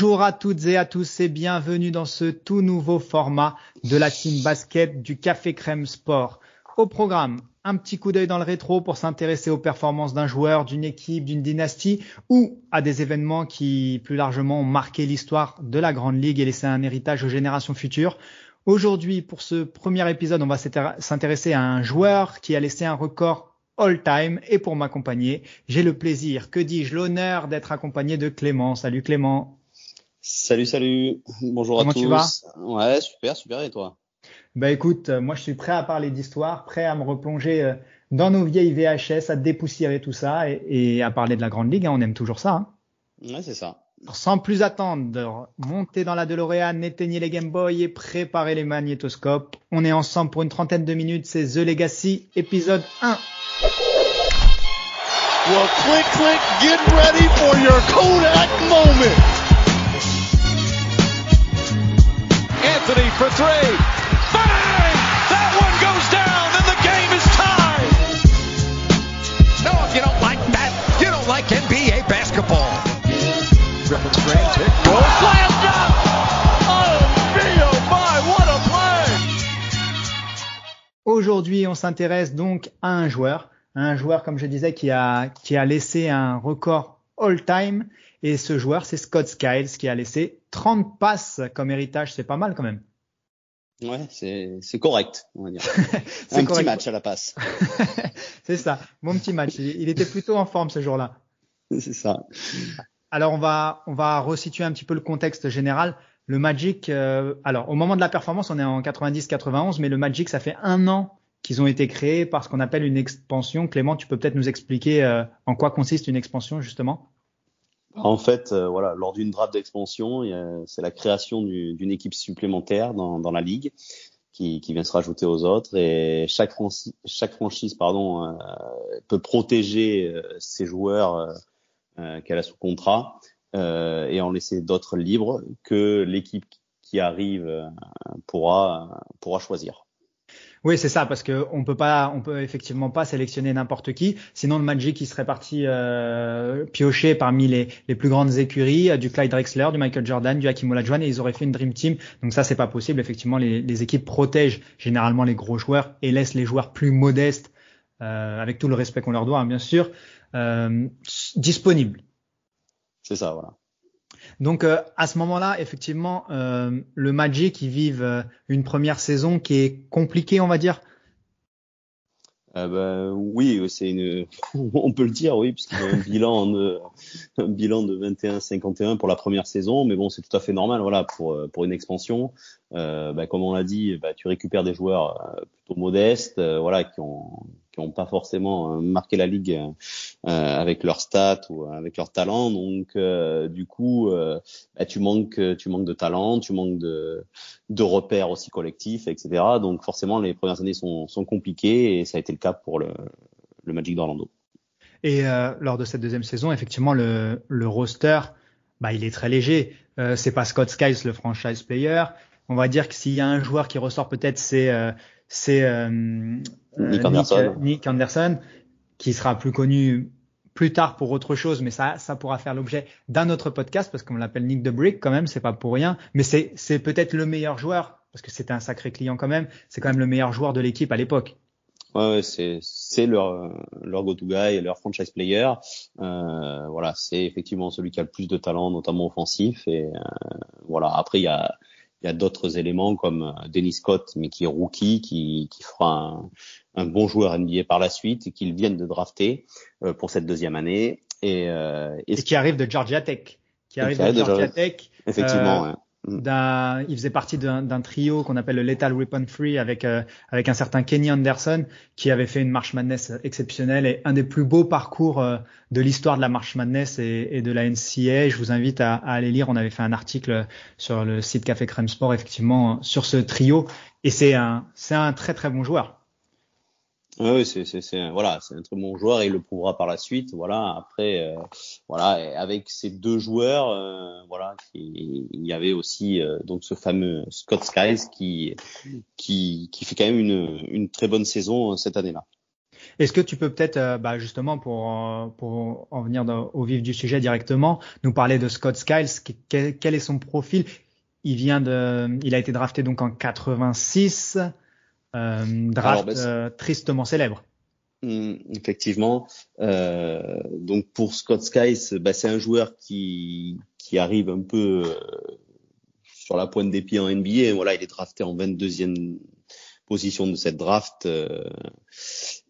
Bonjour à toutes et à tous et bienvenue dans ce tout nouveau format de la team basket du Café Crème Sport. Au programme, un petit coup d'œil dans le rétro pour s'intéresser aux performances d'un joueur, d'une équipe, d'une dynastie ou à des événements qui plus largement ont marqué l'histoire de la Grande Ligue et laissé un héritage aux générations futures. Aujourd'hui, pour ce premier épisode, on va s'intéresser à un joueur qui a laissé un record all-time et pour m'accompagner, j'ai le plaisir, que dis-je, l'honneur d'être accompagné de Clément. Salut Clément. Salut, salut. Bonjour Comment à tous. tu vas? Ouais, super, super. Et toi? Bah écoute, euh, moi je suis prêt à parler d'histoire, prêt à me replonger euh, dans nos vieilles VHS, à dépoussiérer tout ça et, et à parler de la Grande Ligue. hein, on aime toujours ça. Hein. Ouais, c'est ça. Sans plus attendre, montez dans la DeLorean, éteignez les Game Boy et préparez les magnétoscopes. On est ensemble pour une trentaine de minutes. C'est The Legacy, épisode 1. Well, click, click, get ready for your Kodak moment. Anthony for three. Bang! That one goes down, and the game is tied. No, if you don't like that, you don't like NBA basketball. Griffin screen, pick, roll, slam dunk. Oh, me, my, what a play! Aujourd'hui, on s'intéresse donc à un joueur, un joueur comme je disais qui a qui a laissé un record all-time et ce joueur c'est Scott Skiles qui a laissé 30 passes comme héritage, c'est pas mal quand même. Ouais, c'est c'est correct, on va dire. C'est Un petit match à la passe. c'est ça, mon petit match. Il, il était plutôt en forme ce jour-là. c'est ça. Alors on va on va resituer un petit peu le contexte général. Le Magic, euh, alors au moment de la performance, on est en 90-91, mais le Magic, ça fait un an qu'ils ont été créés par ce qu'on appelle une expansion. Clément, tu peux peut-être nous expliquer euh, en quoi consiste une expansion justement? En fait, euh, voilà, lors d'une draft d'expansion, c'est la création du- d'une équipe supplémentaire dans, la ligue qui, vient se rajouter aux autres et chaque, franci- chaque franchise euh, peut protéger euh, ses joueurs qu'elle a sous contrat et en laisser d'autres libres que l'équipe qui arrive pourra, pourra choisir. Oui, c'est ça, parce que on peut pas, on peut effectivement pas sélectionner n'importe qui. Sinon, le Magic, serait parti euh, piocher parmi les, les plus grandes écuries, euh, du Clyde Drexler, du Michael Jordan, du Hakim Olajuwon, et ils auraient fait une dream team. Donc ça, c'est pas possible. Effectivement, les, les équipes protègent généralement les gros joueurs et laissent les joueurs plus modestes, euh, avec tout le respect qu'on leur doit, hein, bien sûr, euh, disponibles. C'est ça, voilà. Donc euh, à ce moment-là, effectivement, euh, le Magic, ils vivent euh, une première saison qui est compliquée, on va dire. Euh, bah, oui, c'est une, on peut le dire, oui, puisqu'il y a un bilan de, un bilan de 21-51 pour la première saison, mais bon, c'est tout à fait normal, voilà, pour pour une expansion. Euh, bah, comme on l'a dit, bah, tu récupères des joueurs euh, plutôt modestes, euh, voilà, qui ont qui ont pas forcément euh, marqué la ligue euh, avec leurs stats ou avec leur talent, donc euh, du coup, euh, bah, tu manques tu manques de talent, tu manques de de repères aussi collectifs, etc. Donc forcément, les premières années sont, sont compliquées et ça a été le cas pour le, le Magic d'Orlando. Et euh, lors de cette deuxième saison, effectivement, le, le roster, bah, il est très léger. Euh, c'est pas Scott Skiles, le franchise player. On va dire que s'il y a un joueur qui ressort peut-être, c'est euh, c'est euh, Nick euh, Anderson. Nick Anderson, qui sera plus connu plus tard pour autre chose, mais ça, ça pourra faire l'objet d'un autre podcast parce qu'on l'appelle Nick the Brick quand même, c'est pas pour rien. Mais c'est, c'est peut-être le meilleur joueur parce que c'était un sacré client quand même. C'est quand même le meilleur joueur de l'équipe à l'époque. Ouais, ouais c'est c'est leur leur go-to guy, leur franchise player. Euh, voilà, c'est effectivement celui qui a le plus de talent, notamment offensif. Et euh, voilà, après il y a il y a d'autres éléments comme euh, Dennis Scott, mais qui est rookie, qui, qui fera un, un bon joueur NBA par la suite et qu'ils viennent de drafter euh, pour cette deuxième année. Et, euh, Et qui arrive de Georgia Tech. Qui Et arrive de arrive de Georgia Georgia- Tech. effectivement, Euh, ouais. Mm. il faisait partie d'un trio qu'on appelle le Lethal Weapon Free avec euh, avec un certain Kenny Anderson qui avait fait une March Madness exceptionnelle et un des plus beaux parcours euh, de l'histoire de la March Madness et, et, de la NCA. Je vous invite à, à, aller lire. On avait fait un article sur le site Café Crème Sport effectivement sur ce trio et c'est un c'est un très très bon joueur. Oui, c'est c'est voilà, c'est un très bon joueur et il le prouvera par la suite. Voilà, après euh, voilà, avec ces deux joueurs, euh, voilà, il y avait aussi euh, donc ce fameux Scott Skiles qui qui qui fait quand même une une très bonne saison cette année-là. Est-ce que tu peux peut-être, bah justement pour pour en venir au vif du sujet directement, nous parler de Scott Skiles, quel, quel est son profil? Il vient de, il a été drafté donc en 86. Euh, draft ben, euh, tristement célèbre. Hmm, effectivement. Euh, donc pour Scott Skies, bah, c'est un joueur qui, qui arrive un peu sur la pointe des pieds en NBA. Voilà, il est drafté en 22e position de cette draft euh,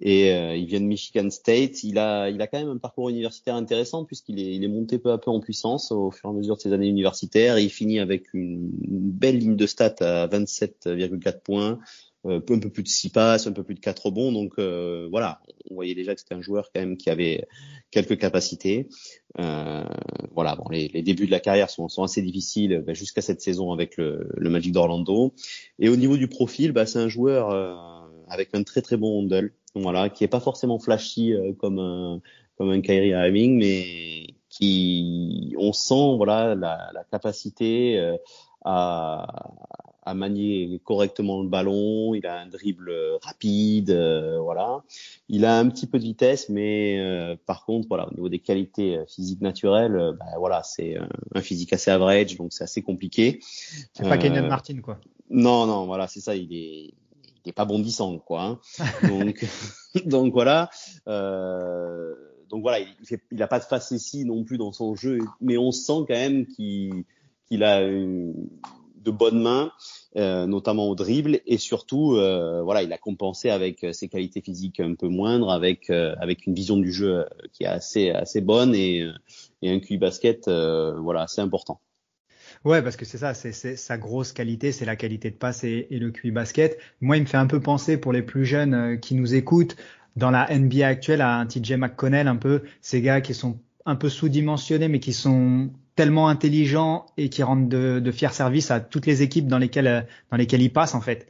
et euh, il vient de Michigan State. Il a, il a quand même un parcours universitaire intéressant puisqu'il est, il est monté peu à peu en puissance au fur et à mesure de ses années universitaires. Et il finit avec une, belle ligne de stats à 27,4 points, un peu plus de 6 passes, un peu plus de 4 rebonds. Donc euh, voilà, on voyait déjà que c'était un joueur quand même qui avait quelques capacités. Euh, voilà, les, débuts de la carrière sont, assez difficiles ben, jusqu'à cette saison avec le, Magic d'Orlando. Et au niveau du profil, bah, c'est un joueur euh, avec un très très bon handle, voilà, qui est pas forcément flashy comme un comme un Kyrie Irving, mais qui on sent voilà la capacité à, à manier correctement le ballon, il a un dribble rapide, euh, voilà. Il a un petit peu de vitesse, mais euh, par contre, voilà, au niveau des qualités euh, physiques naturelles, bah, voilà, c'est un physique assez average, donc c'est assez compliqué. C'est pas Kenyon Martin, quoi. Non, non, voilà, c'est ça, il est, il est pas bondissant, quoi. Hein. donc, donc voilà. donc voilà, il, fait, il a pas de ici non plus dans son jeu, mais on sent quand même qu'il qu'il a une, de bonnes mains, euh, notamment au dribble, et surtout, euh, voilà, il a compensé avec euh, ses qualités physiques un peu moindres, avec avec une vision du jeu qui est assez assez bonne et, un QI basket, voilà, assez important. Ouais, parce que c'est ça, c'est sa grosse qualité, c'est la qualité de passe et, et, le QI basket. Moi, il me fait un peu penser pour les plus jeunes qui nous écoutent dans la NBA actuelle à un TJ McConnell, un peu ces gars qui sont un peu sous-dimensionnés, mais qui sont tellement intelligent et qui rendent de, de fiers services à toutes les équipes dans lesquelles dans lesquelles ils passent en fait.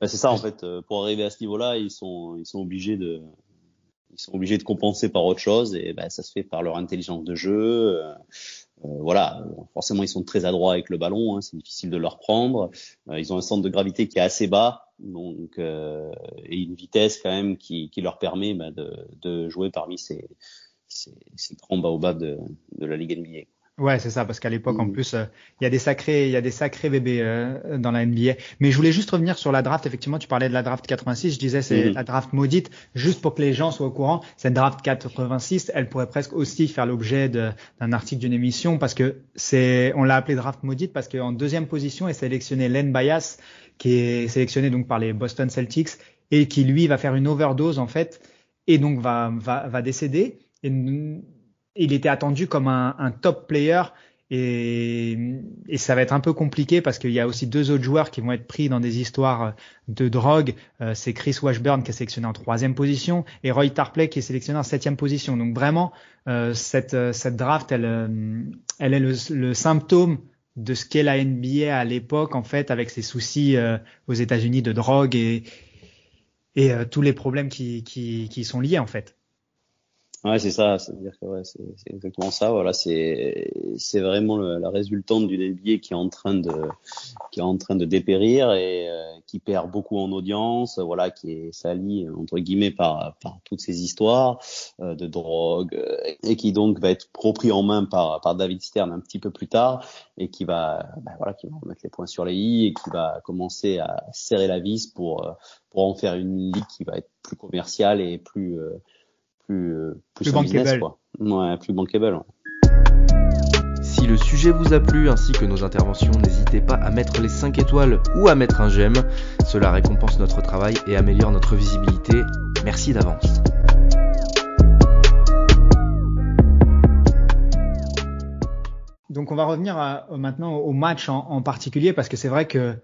Bah, c'est ça en fait. Euh, pour arriver à ce niveau-là, ils sont ils sont obligés de ils sont obligés de compenser par autre chose et bah, ça se fait par leur intelligence de jeu. Euh, euh voilà, forcément ils sont très adroits avec le ballon, hein, c'est difficile de leur prendre. Euh, ils ont un centre de gravité qui est assez bas, donc euh, et une vitesse quand même qui, qui leur permet bah, de, de jouer parmi ces, ces, ces grands baobabs de, de la Ligue NBA. Ouais, c'est ça, parce qu'à l'époque, en mmh. plus, euh, il y a des sacrés, il y a des sacrés bébés euh, dans la NBA. Mais je voulais juste revenir sur la draft. Effectivement, tu parlais de la draft 86. Je disais, c'est mmh. la draft maudite. Juste pour que les gens soient au courant, cette draft 86, elle pourrait presque aussi faire l'objet d'un article d'une émission, parce que c'est, on l'a appelé draft maudite parce qu'en deuxième position est sélectionné Len Bias, qui est sélectionné donc par les Boston Celtics et qui lui va faire une overdose en fait, et donc va va, va décéder. Et il était attendu comme un, un top player et, et, ça va être un peu compliqué parce qu'il y a aussi deux autres joueurs qui vont être pris dans des histoires de drogue. Euh, c'est Chris Washburn qui est sélectionné en troisième position et Roy Tarpley qui est sélectionné en septième position. Donc vraiment, euh, cette, cette draft, elle, euh, elle est le, le symptôme de ce qu'est la NBA à l'époque en fait, avec ses soucis euh, aux États-Unis de drogue et, et tous les problèmes qui, qui, qui sont liés en fait. Ouais, c'est ça. C'est-à-dire que ouais, c'est exactement ça. Voilà, c'est c'est vraiment la résultante d'une NBA qui est en train de qui est en train de dépérir et euh, qui perd beaucoup en audience. Voilà, qui est sali entre guillemets par par toutes ces histoires euh, de drogue euh, et qui donc va être repris en main par par David Stern un petit peu plus tard et qui va bah, voilà qui va remettre les points sur les i et qui va commencer à serrer la vis pour pour en faire une ligue qui va être plus commerciale et plus plus, euh, plus, bankable. quoi. Ouais, plus bankable. Si le sujet vous a plu ainsi que nos interventions, n'hésitez pas à mettre les 5 étoiles ou à mettre un j'aime. Cela récompense notre travail et améliore notre visibilité. Merci d'avance. donc on va revenir à, maintenant au match en, en particulier parce que c'est vrai que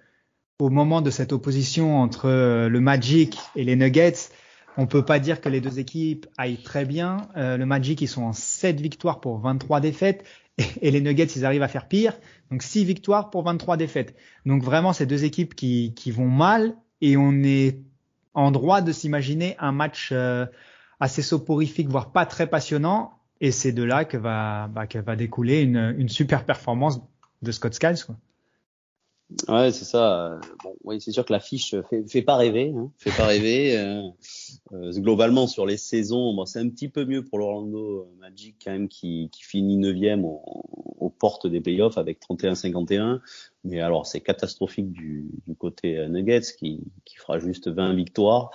au moment de cette opposition entre euh, le Magic et les Nuggets, on peut pas dire que les deux équipes aillent très bien. Euh, le Magic, ils sont en 7 victoires pour 23 défaites et, les Nuggets, ils arrivent à faire pire. Donc 6 victoires pour 23 défaites. Donc vraiment, c'est deux équipes qui, qui vont mal et on est en droit de s'imaginer un match euh, assez soporifique, voire pas très passionnant. Et c'est de là que va, bah, que va découler une, une super performance de Scott Skiles. Ouais, c'est ça. Bon, oui, c'est sûr que l'affiche fait, fait pas rêver, hein, fait pas rêver. Euh, euh, globalement sur les saisons, bon, c'est un petit peu mieux pour l'Orlando Magic quand même qui, qui finit neuvième aux portes des playoffs avec 31-51. Mais alors c'est catastrophique du, du côté Nuggets qui, qui fera juste 20 victoires.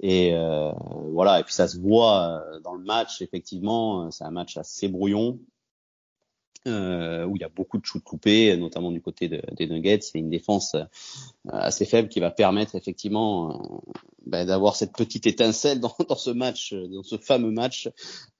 Et euh, voilà. Et puis ça se voit dans le match. Effectivement, c'est un match assez brouillon euh, où il y a beaucoup de shoots coupés, notamment du côté de, des Nuggets. C'est une défense euh, assez faible qui va permettre effectivement euh, ben, d'avoir cette petite étincelle dans, dans, ce match, dans ce fameux match,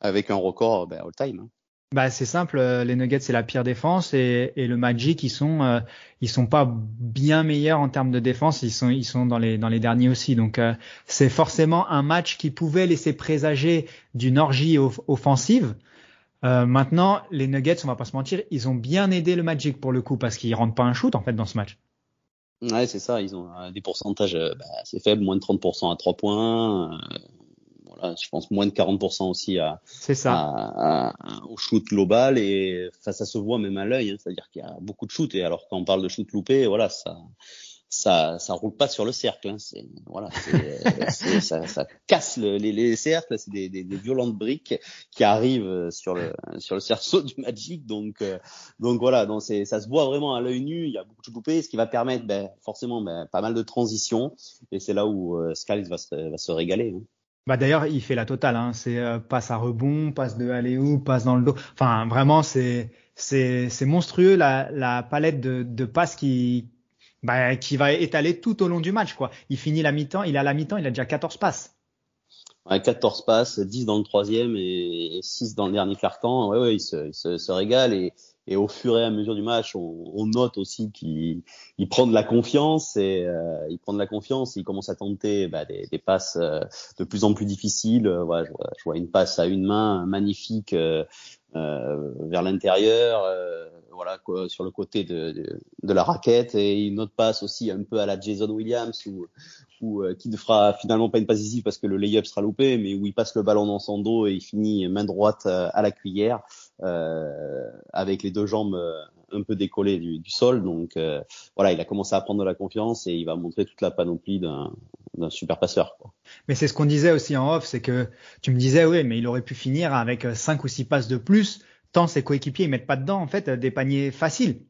avec un record ben, all-time. Hein. Bah c'est simple, euh, les Nuggets c'est la pire défense et, et, le Magic ils sont ils sont pas bien meilleurs en termes de défense, ils sont ils sont dans les dans les derniers aussi. Donc euh, c'est forcément un match qui pouvait laisser présager d'une orgie offensive. Euh, maintenant, les Nuggets, on va pas se mentir, ils ont bien aidé le Magic pour le coup parce qu'ils rentrent pas un shoot en fait dans ce match. Ouais, c'est ça. Ils ont euh, des pourcentages euh, bah, assez faibles, moins de 30% à 3 points. Euh, voilà, je pense moins de 40% aussi à, ça. À, à, au shoot global et ça, ça se voit même à l'œil. Hein, C'est-à-dire qu'il y a beaucoup de shoot et alors quand on parle de shoot loupé, voilà, ça ça ça roule pas sur le cercle. Hein. C'est voilà, c'est, ça, ça casse le, les, les cercles. C'est des, des, des, violentes briques qui arrivent sur le sur le cerceau du Magic. Donc euh, donc voilà, donc c'est ça se voit vraiment à l'œil nu. Il y a beaucoup de coupé, ce qui va permettre ben, forcément ben, pas mal de transitions. Et c'est là où euh, Skiles va se va se régaler. Hein. Bah d'ailleurs, il fait la totale. Hein. C'est euh, passe à rebond, passe de aller où, passe dans le dos. Enfin, vraiment, c'est c'est c'est monstrueux la la palette de de passes qui bah, qui va étaler tout au long du match. Quoi. Il finit la mi-temps, il a la mi-temps, il a déjà 14 passes. Ouais, 14 passes, 10 dans le troisième et 6 dans le dernier quart-temps. Ouais, ouais, il se, il régale et, et, au fur et à mesure du match, on, note aussi qu'il il prend de la confiance et euh, il la confiance. Il commence à tenter bah, des, passes euh, de plus en plus difficiles. Ouais, je, vois, une passe à une main magnifique euh vers l'intérieur. Euh, voilà sur le côté de, la raquette et une autre passe aussi un peu à la Jason Williams ou ou euh, qui ne fera finalement pas une passe décisive parce que le layup sera loupé mais où il passe le ballon dans son dos et il finit main droite euh, à la cuillère euh, avec les deux jambes euh, un peu décollées du, sol donc euh, voilà il a commencé à prendre de la confiance et il va montrer toute la panoplie d'un d'un super passeur. Quoi. Mais c'est ce qu'on disait aussi en off, c'est que tu me disais oui, mais il aurait pu finir avec cinq ou six passes de plus tant ses coéquipiers ils mettent pas dedans en fait des paniers faciles.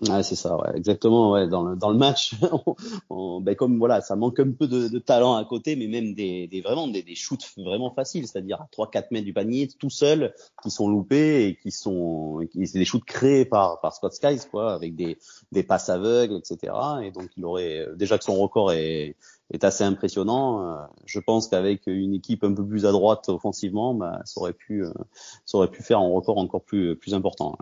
Ouais, c'est ça, ouais, exactement. Ouais, dans le dans le match, on, on, ben comme voilà, ça manque un peu de, de, talent à côté, mais même des, des vraiment des, des shoots vraiment faciles, c'est-à-dire à 3-4 mètres du panier, tout seul, qui sont loupés et qui sont, qui c'est des shoots créés par par Scott Skies, quoi, avec des des passes aveugles, etc. Et donc il aurait déjà que son record est est assez impressionnant. Euh, je pense qu'avec une équipe un peu plus à droite offensivement, bah, ça aurait pu, euh, ça aurait pu faire un record encore plus, plus important.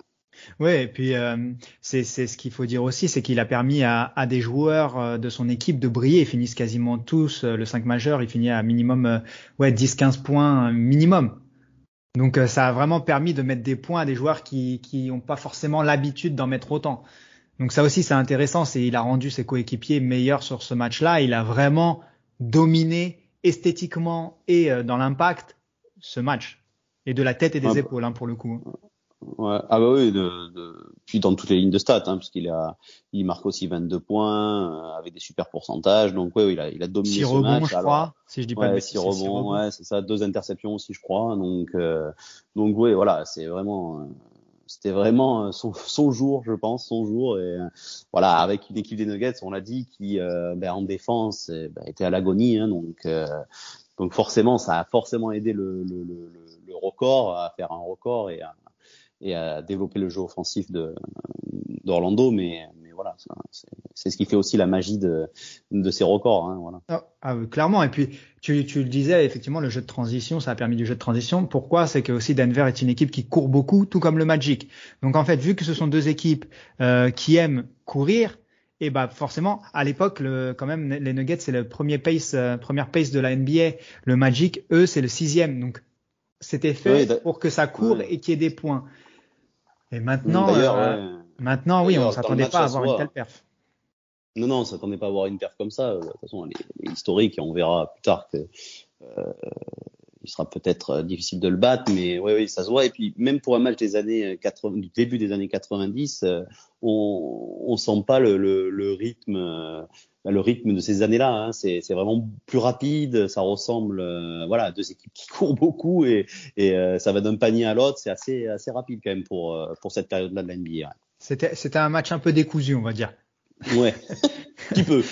Oui, et puis euh, c'est ce qu'il faut dire aussi, c'est qu'il a permis à, à, des joueurs euh, de son équipe de briller. Ils finissent quasiment tous le 5 majeur, il finit à minimum ouais 10-15 points minimum. Donc ça a vraiment permis de mettre des points à des joueurs qui qui n'ont pas forcément l'habitude d'en mettre autant. Donc ça aussi c'est intéressant, c'est il a rendu ses coéquipiers meilleurs sur ce match-là. Il a vraiment dominé esthétiquement et euh, dans l'impact ce match et de la tête et des ah, épaules hein, pour le coup. Ouais. Ah bah oui, de, de... puis dans toutes les lignes de stats, hein, puisqu'il a, il marque aussi 22 points euh, avec des super pourcentages. Donc ouais, il a, il a dominé six ce rebonds, match. je crois, si je dis pas ouais, de bêtises. Six rebonds, ouais, c'est ça, deux interceptions aussi, je crois. Donc euh, donc ouais, voilà, c'est vraiment. Euh, c'était vraiment son, son, jour, je pense, son jour. Et voilà, avec une équipe des Nuggets, on l'a dit, qui euh, ben, en défense ben, était à l'agonie. Hein, donc, euh, donc forcément, ça a forcément aidé le, le, le, le, record à faire un record et à, et à développer le jeu offensif d'Orlando. Mais, mais voilà, c'est ce qui fait aussi la magie de, de ces records. Hein, voilà. Ah, ah clairement. Et puis, tu, tu le disais, effectivement, le jeu de transition, ça a permis du jeu de transition. Pourquoi? C'est que aussi Denver est une équipe qui court beaucoup, tout comme le Magic. Donc, en fait, vu que ce sont deux équipes euh, qui aiment courir, et bah forcément, à l'époque, quand même, les Nuggets c'est le premier pace, euh, première pace de la NBA. Le Magic, eux, c'est le sixième. Donc, c'était fait pour que ça court et qu'il y ait des points. Et maintenant, euh, maintenant, oui, on s'attendait pas à avoir une telle perf. Non, non, on s'attendait pas à avoir une perf comme ça. De toute façon, elle est, historique et on verra plus tard que euh, il sera peut-être euh, difficile de le battre, mais oui, oui, ça se voit. Et puis même pour un match des années 80, du début des années 90, on, on sent pas le, rythme bah, le rythme de ces années-là. Hein, c'est vraiment plus rapide, ça ressemble, euh, voilà, à deux équipes qui courent beaucoup et, euh, ça va d'un panier à l'autre. C'est assez, assez rapide quand même pour, euh, pour cette période-là de la NBA. C'était un match un peu décousu, on va dire. Ouais, petit peu.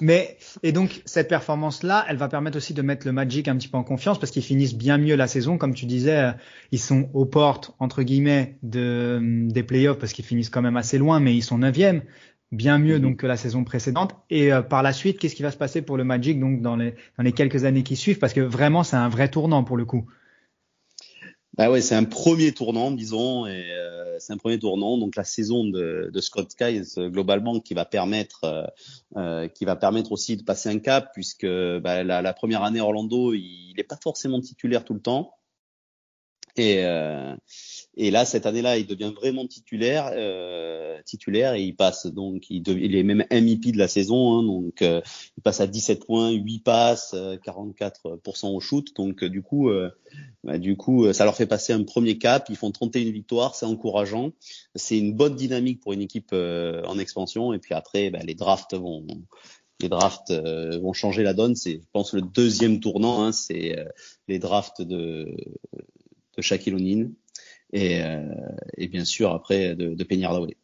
Mais et donc cette performance-là, elle va permettre aussi de mettre le Magic un petit peu en confiance parce qu'ils finissent bien mieux la saison, comme tu disais, ils sont aux portes entre guillemets de des playoffs parce qu'ils finissent quand même assez loin, mais ils sont neuvième bien mieux mhm. donc que la saison précédente. Et euh, par la suite, qu'est-ce qui va se passer pour le Magic donc dans les dans les quelques années qui suivent? Parce que vraiment, c'est un vrai tournant pour le coup. Bah ouais, c'est un premier tournant, disons, et euh, c'est un premier tournant. Donc la saison de, de Scott Skies euh, globalement qui va permettre, euh, qui va permettre aussi de passer un cap, puisque bah, la, la, première année Orlando, il n'est pas forcément titulaire tout le temps. Et, euh, et là, cette année-là, il devient vraiment titulaire, euh, titulaire et il passe donc, il, il est même MVP de la saison, hein, donc euh, il passe à 17 points, 8 passes, 44% au shoot, donc du coup, bah, du coup, ça leur fait passer un premier cap. Ils font 31 victoires, c'est encourageant, c'est une bonne dynamique pour une équipe en expansion. Et puis après, bah, les drafts vont, les drafts vont changer la donne. C'est, je pense, le deuxième tournant. Hein, c'est les drafts de de Shaquille O'Neal et, euh, et bien sûr après de, de Hardaway.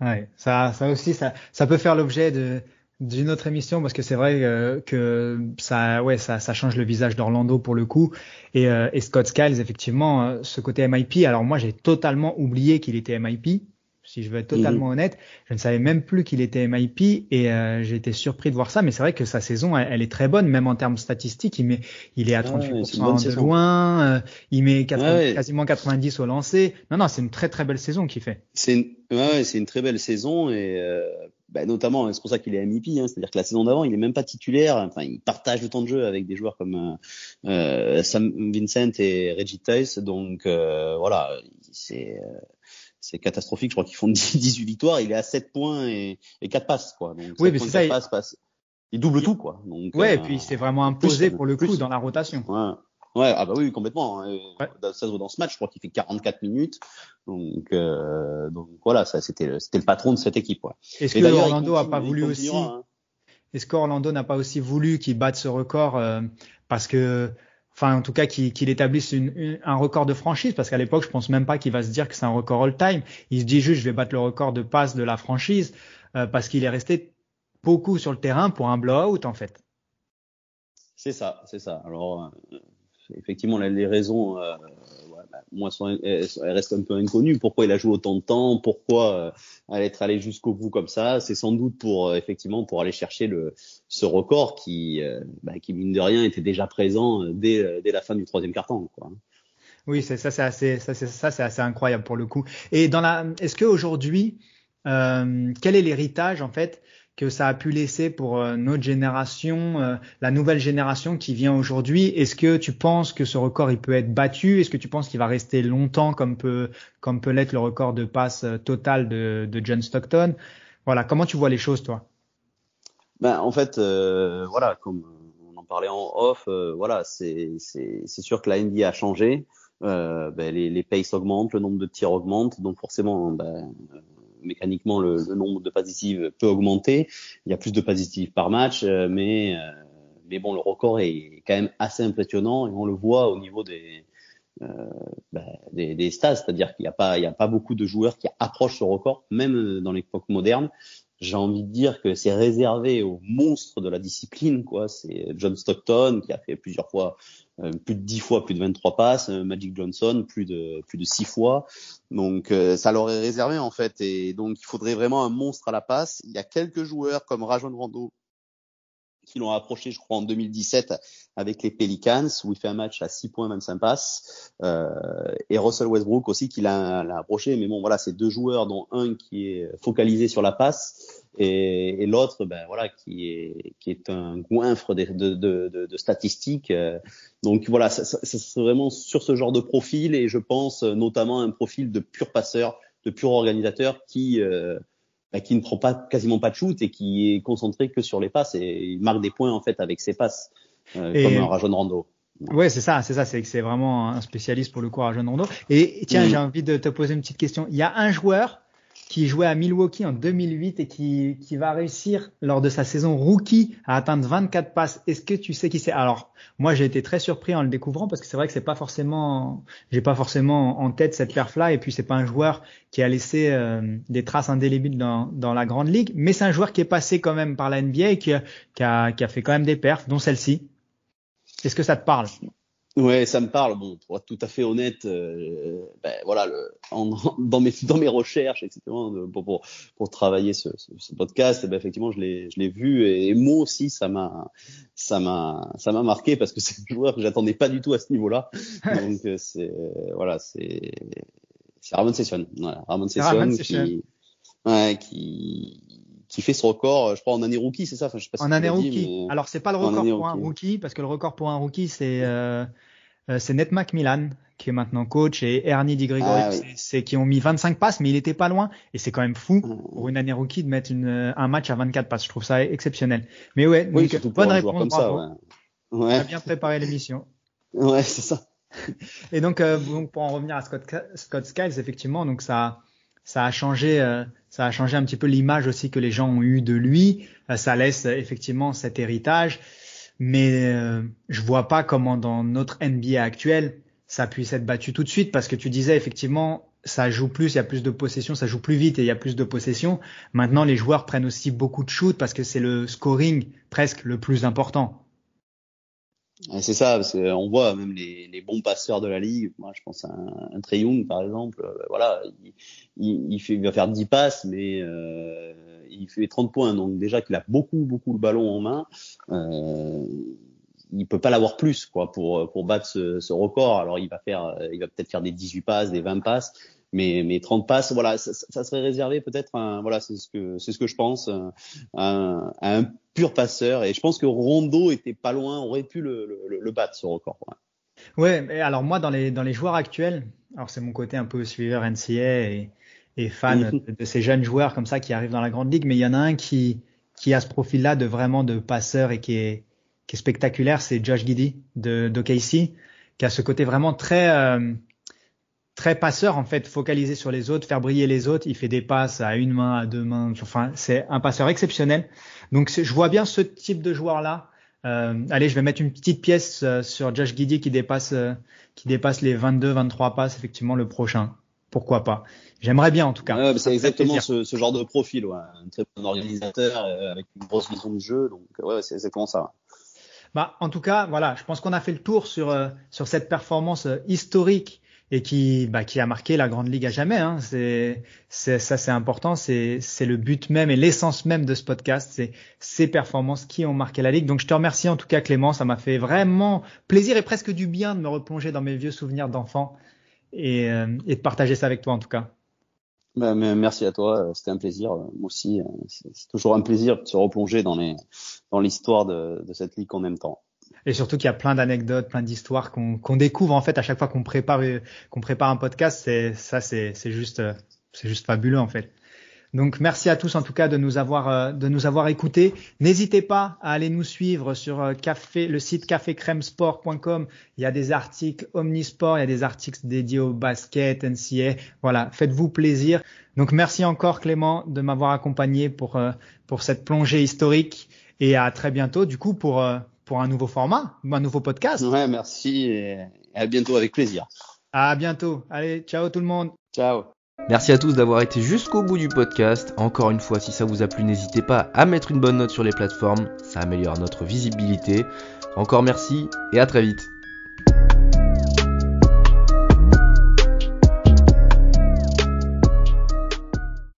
Ouais, ça, ça aussi, ça, ça peut faire l'objet de d'une autre émission parce que c'est vrai euh, que ça, ouais, ça, ça change le visage d'Orlando pour le coup. Et, euh, et Scott Skiles, effectivement, ce côté MIP. Alors moi, j'ai totalement oublié qu'il était MIP si je veux être totalement mhm. honnête. Je ne savais même plus qu'il était MIP et euh, été surpris de voir ça. Mais c'est vrai que sa saison, elle, est très bonne, même en termes statistiques. Il, met, il est à 38% de loin, euh, il met quasiment 90 au lancer. Non, non, c'est une très très belle saison qu'il fait. C'est une, ouais, c'est une très belle saison et euh, bah, notamment, c'est pour ça qu'il est MIP. Hein, C'est-à-dire que la saison d'avant, il est même pas titulaire. Enfin, il partage le temps de jeu avec des joueurs comme euh, Sam Vincent et Reggie Tice. Donc voilà, c'est c'est catastrophique. Je crois qu'ils font 18 victoires. Il est à 7 points et, et 4 passes, quoi. Donc, oui, mais c'est ça. Il... Passe, il double tout, quoi. Donc, ouais, et euh, puis c'est vraiment imposé pour le coup dans la rotation. Ouais. Ouais, ah bah oui, complètement. Hein. Ça se voit dans ce match. Je crois qu'il fait 44 minutes. Donc, euh, donc voilà, ça c'était c'était le patron de cette équipe. Ouais. Est-ce que Orlando a pas voulu aussi hein. Est-ce qu'Orlando n'a pas aussi voulu qu'il batte ce record euh, parce que enfin en tout cas qu'il établisse une, un record de franchise parce qu'à l'époque je pense même pas qu'il va se dire que c'est un record all time il se dit juste je vais battre le record de passe de la franchise euh, parce qu'il est resté beaucoup sur le terrain pour un blowout en fait. C'est ça c'est ça. Alors euh, effectivement les raisons euh, moi, elle, reste un peu inconnue. Pourquoi il a joué autant de temps? Pourquoi euh, elle être allé jusqu'au bout comme ça? C'est sans doute pour euh, effectivement pour aller chercher ce record qui, euh, bah, qui mine de rien était déjà présent dès, la fin du troisième quart-temps. Quoi. Oui, ça, c'est assez, incroyable pour le coup. Et est-ce que aujourd'hui, euh, quel est l'héritage en fait que ça a pu laisser pour euh, notre génération, euh, la nouvelle génération qui vient aujourd'hui. Est-ce que tu penses que ce record il peut être battu? Est-ce que tu penses qu'il va rester longtemps comme peut comme peut l'être le record de passe euh, total de, de John Stockton? Voilà, comment tu vois les choses toi? Ben en fait, voilà, comme on en parlait en off, voilà, c'est sûr que la NBA a changé. Ben, les, les paces augmentent, le nombre de tirs augmente, donc forcément, ben, mécaniquement le, nombre de passes peut augmenter. Il y a plus de passes par match, euh, mais euh, mais bon, le record est quand même assez impressionnant et on le voit au niveau des euh, bah, des, des stats, c'est-à-dire qu'il n'y a pas il y a pas beaucoup de joueurs qui approchent ce record, même dans l'époque moderne. j'ai envie de dire que c'est réservé aux monstres de la discipline, quoi. C'est John Stockton qui a fait plusieurs fois, euh, plus de 10 fois, plus de 23 passes, euh, Magic Johnson plus de plus de 6 fois. Donc euh, ça leur est réservé en fait, et donc il faudrait vraiment un monstre à la passe. Il y a quelques joueurs comme Rajon Rondo qui l'ont approché, je crois, en 2017 avec les Pelicans, où il fait un match à 6 points, 25 passes. Euh, et Russell Westbrook aussi qui l'a approché. Mais bon, voilà, c'est deux joueurs, dont un qui est focalisé sur la passe et, l'autre, ben voilà, qui est qui est un goinfre de, de, statistiques. Donc voilà, c'est vraiment sur ce genre de profil et je pense notamment un profil de pur passeur, de pur organisateur qui euh, bah, qui ne prend pas quasiment pas de shoot et qui est concentré que sur les passes et il marque des points en fait avec ses passes euh, comme un Rajon Rondo. Ouais, c'est ça, c'est ça, c'est que c'est vraiment un spécialiste pour le coup Rajon Rondo. Et tiens, mm. j'ai envie de te poser une petite question. Il y a un joueur qui jouait à Milwaukee en 2008 et qui, qui va réussir lors de sa saison rookie à atteindre 24 passes. Est-ce que tu sais qui c'est? Alors, moi, j'ai été très surpris en le découvrant parce que c'est vrai que c'est pas forcément, j'ai pas forcément en tête cette perf-là et puis c'est pas un joueur qui a laissé euh, des traces indélébiles dans, dans la grande ligue, mais c'est un joueur qui est passé quand même par la NBA et qui, qui, a, qui a fait quand même des perfs, dont celle-ci. Est-ce que ça te parle? Ouais, ça me parle. Bon, pour être tout à fait honnête, euh, ben, voilà, le, en, dans mes dans mes recherches, etc. Pour pour, pour travailler ce, ce, ce podcast, ben, effectivement, je l'ai je l'ai vu et, moi aussi, ça m'a ça m'a ça m'a marqué parce que c'est un joueur que j'attendais pas du tout à ce niveau-là. Donc euh, c'est voilà, c'est c'est Ramon Session. Voilà, Ramon Session qui ouais, qui qui fait ce record, je crois en année rookie, c'est ça enfin, je sais pas En année rookie. Alors c'est pas le record pour un rookie parce que le record pour un rookie c'est euh, euh, c'est Ned McMillan qui est maintenant coach et Ernie Di Gregory ah, c'est qui ont mis 25 passes mais il était pas loin et c'est quand même fou mmh. pour une année rookie de mettre une, euh, un match à 24 passes je trouve ça exceptionnel mais ouais oui, donc, bonne réponse comme ça, ouais. ouais. on a bien préparé l'émission ouais c'est ça et donc, euh, donc pour en revenir à Scott, Scott Skiles effectivement donc ça ça a changé euh, ça a changé un petit peu l'image aussi que les gens ont eu de lui ça laisse effectivement cet héritage mais euh, je vois pas comment dans notre NBA actuel ça puisse être battu tout de suite parce que tu disais effectivement ça joue plus, il y a plus de possession, ça joue plus vite et il y a plus de possession. Maintenant, les joueurs prennent aussi beaucoup de shoots parce que c'est le scoring presque le plus important. C'est ça, parce on voit même les, les, bons passeurs de la ligue. Moi, je pense à un, un Trey Young, par exemple. Euh, voilà, il, il, fait, il va faire 10 passes, mais euh, il fait 30 points. Donc déjà qu'il a beaucoup, beaucoup le ballon en main, euh, il peut pas l'avoir plus, quoi, pour pour battre ce, ce, record. Alors il va faire, il va peut-être faire des 18 passes, des 20 passes, mais mais 30 passes, voilà, ça, ça serait réservé peut-être, voilà, c'est ce que c'est ce que je pense, à un, pur passeur. Et je pense que Rondo était pas loin, aurait pu le, le, le battre ce record. Ouais. ouais, alors moi dans les dans les joueurs actuels, alors c'est mon côté un peu suiveur NCA et, et fan mhm. de, ces jeunes joueurs comme ça qui arrivent dans la grande ligue, mais il y en a un qui qui a ce profil-là de vraiment de passeur et qui est qui est spectaculaire, c'est Josh Giddy de d'OKC, qui a ce côté vraiment très euh, très passeur en fait, focalisé sur les autres, faire briller les autres. Il fait des passes à une main, à deux mains. Enfin, c'est un passeur exceptionnel. Donc, je vois bien ce type de joueur là. Euh, allez, je vais mettre une petite pièce euh, sur Josh Giddy qui dépasse euh, qui dépasse les 22, 23 passes effectivement le prochain. Pourquoi pas? J'aimerais bien en tout cas. c'est exactement ce, ce, genre de profil, ouais. un très bon organisateur euh, avec une grosse vision du jeu. Donc ouais, c'est exactement ça. Bah, en tout cas, voilà, je pense qu'on a fait le tour sur sur cette performance historique et qui, bah, qui a marqué la grande ligue à jamais. Hein. C'est, c'est, ça, c'est important. C'est, c'est le but même et l'essence même de ce podcast. C'est ces performances qui ont marqué la ligue. Donc, je te remercie en tout cas, Clément. Ça m'a fait vraiment plaisir et presque du bien de me replonger dans mes vieux souvenirs d'enfant et, euh, et de partager ça avec toi en tout cas. Bah, merci à toi, c'était un plaisir. Aussi, c'est toujours un plaisir de se replonger dans les dans l'histoire de, de cette ligue en même temps. Et surtout qu'il y a plein d'anecdotes, plein d'histoires qu'on découvre en fait à chaque fois qu'on prépare qu'on prépare un podcast. C'est ça, c'est juste c'est juste fabuleux en fait. Donc merci à tous en tout cas de nous avoir euh, de nous avoir écoutés. N'hésitez pas à aller nous suivre sur euh, café le site cafécrèmesport.com. Il y a des articles omnisport, il y a des articles dédiés au basket, NCA. Voilà, faites-vous plaisir. Donc merci encore Clément de m'avoir accompagné pour euh, pour cette plongée historique et à très bientôt du coup pour pour un nouveau format, un nouveau podcast. Ouais, merci et à bientôt avec plaisir. À bientôt. Allez, ciao tout le monde. Ciao. Merci à tous d'avoir été jusqu'au bout du podcast. Encore une fois, si ça vous a plu, n'hésitez pas à mettre une bonne note sur les plateformes, ça améliore notre visibilité. Encore merci et à très vite.